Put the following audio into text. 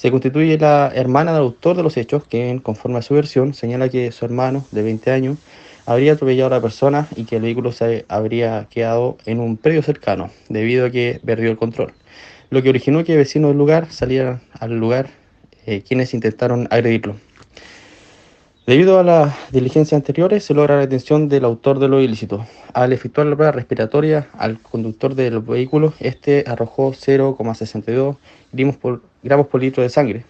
Se constituye la hermana del autor de los hechos, que conforme a su versión señala que su hermano de 20 años habría atropellado a la persona y que el vehículo se habría quedado en un predio cercano, debido a que perdió el control, lo que originó que vecinos del lugar salieran al lugar eh, quienes intentaron agredirlo. Debido a las diligencias anteriores, se logra la detención del autor de lo ilícito. Al efectuar la prueba respiratoria al conductor del vehículo, este arrojó 0,62 gramos por, gramos por litro de sangre,